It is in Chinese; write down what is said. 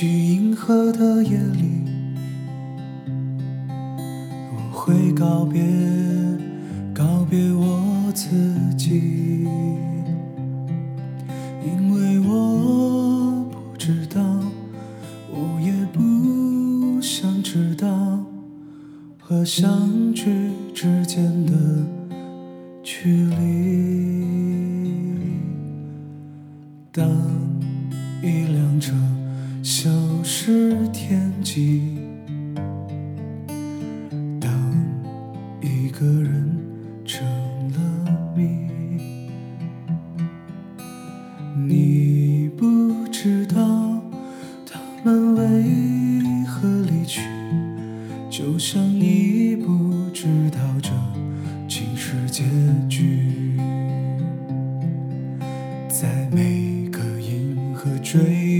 去银河的夜里，我会告别，告别我自己，因为我不知道，我也不想知道，和相聚之间的距离。当一辆车消失天际，当一个人成了谜，你不知道他们为何离去，就像你不知道这竟是结局。在每个银河坠